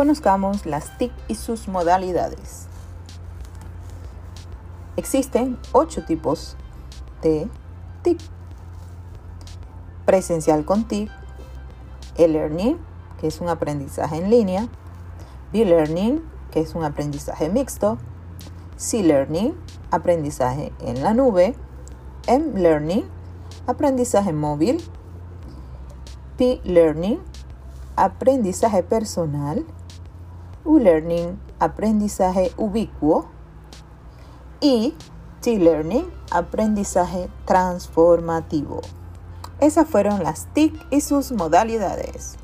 conozcamos las TIC y sus modalidades. Existen ocho tipos de TIC. Presencial con TIC, e-learning, que es un aprendizaje en línea, B-learning, que es un aprendizaje mixto, C-learning, aprendizaje en la nube, M-learning, aprendizaje móvil, P-learning, aprendizaje personal, U-learning, aprendizaje ubicuo y T-learning, aprendizaje transformativo. Esas fueron las TIC y sus modalidades.